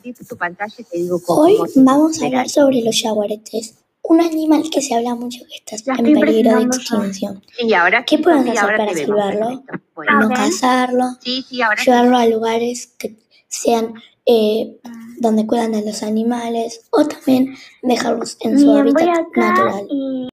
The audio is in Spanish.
compartir tu pantalla y te digo cómo. Hoy vamos a hablar sobre los jaguaretes, un animal que se habla mucho que está en peligro de extinción. Sí, ahora ¿Qué podemos hacer ahora para salvarlo? Pues. No cazarlo, sí, ahora llevarlo a lugares que sean eh, donde cuidan a los animales o también dejarlos en su Bien, hábitat natural. y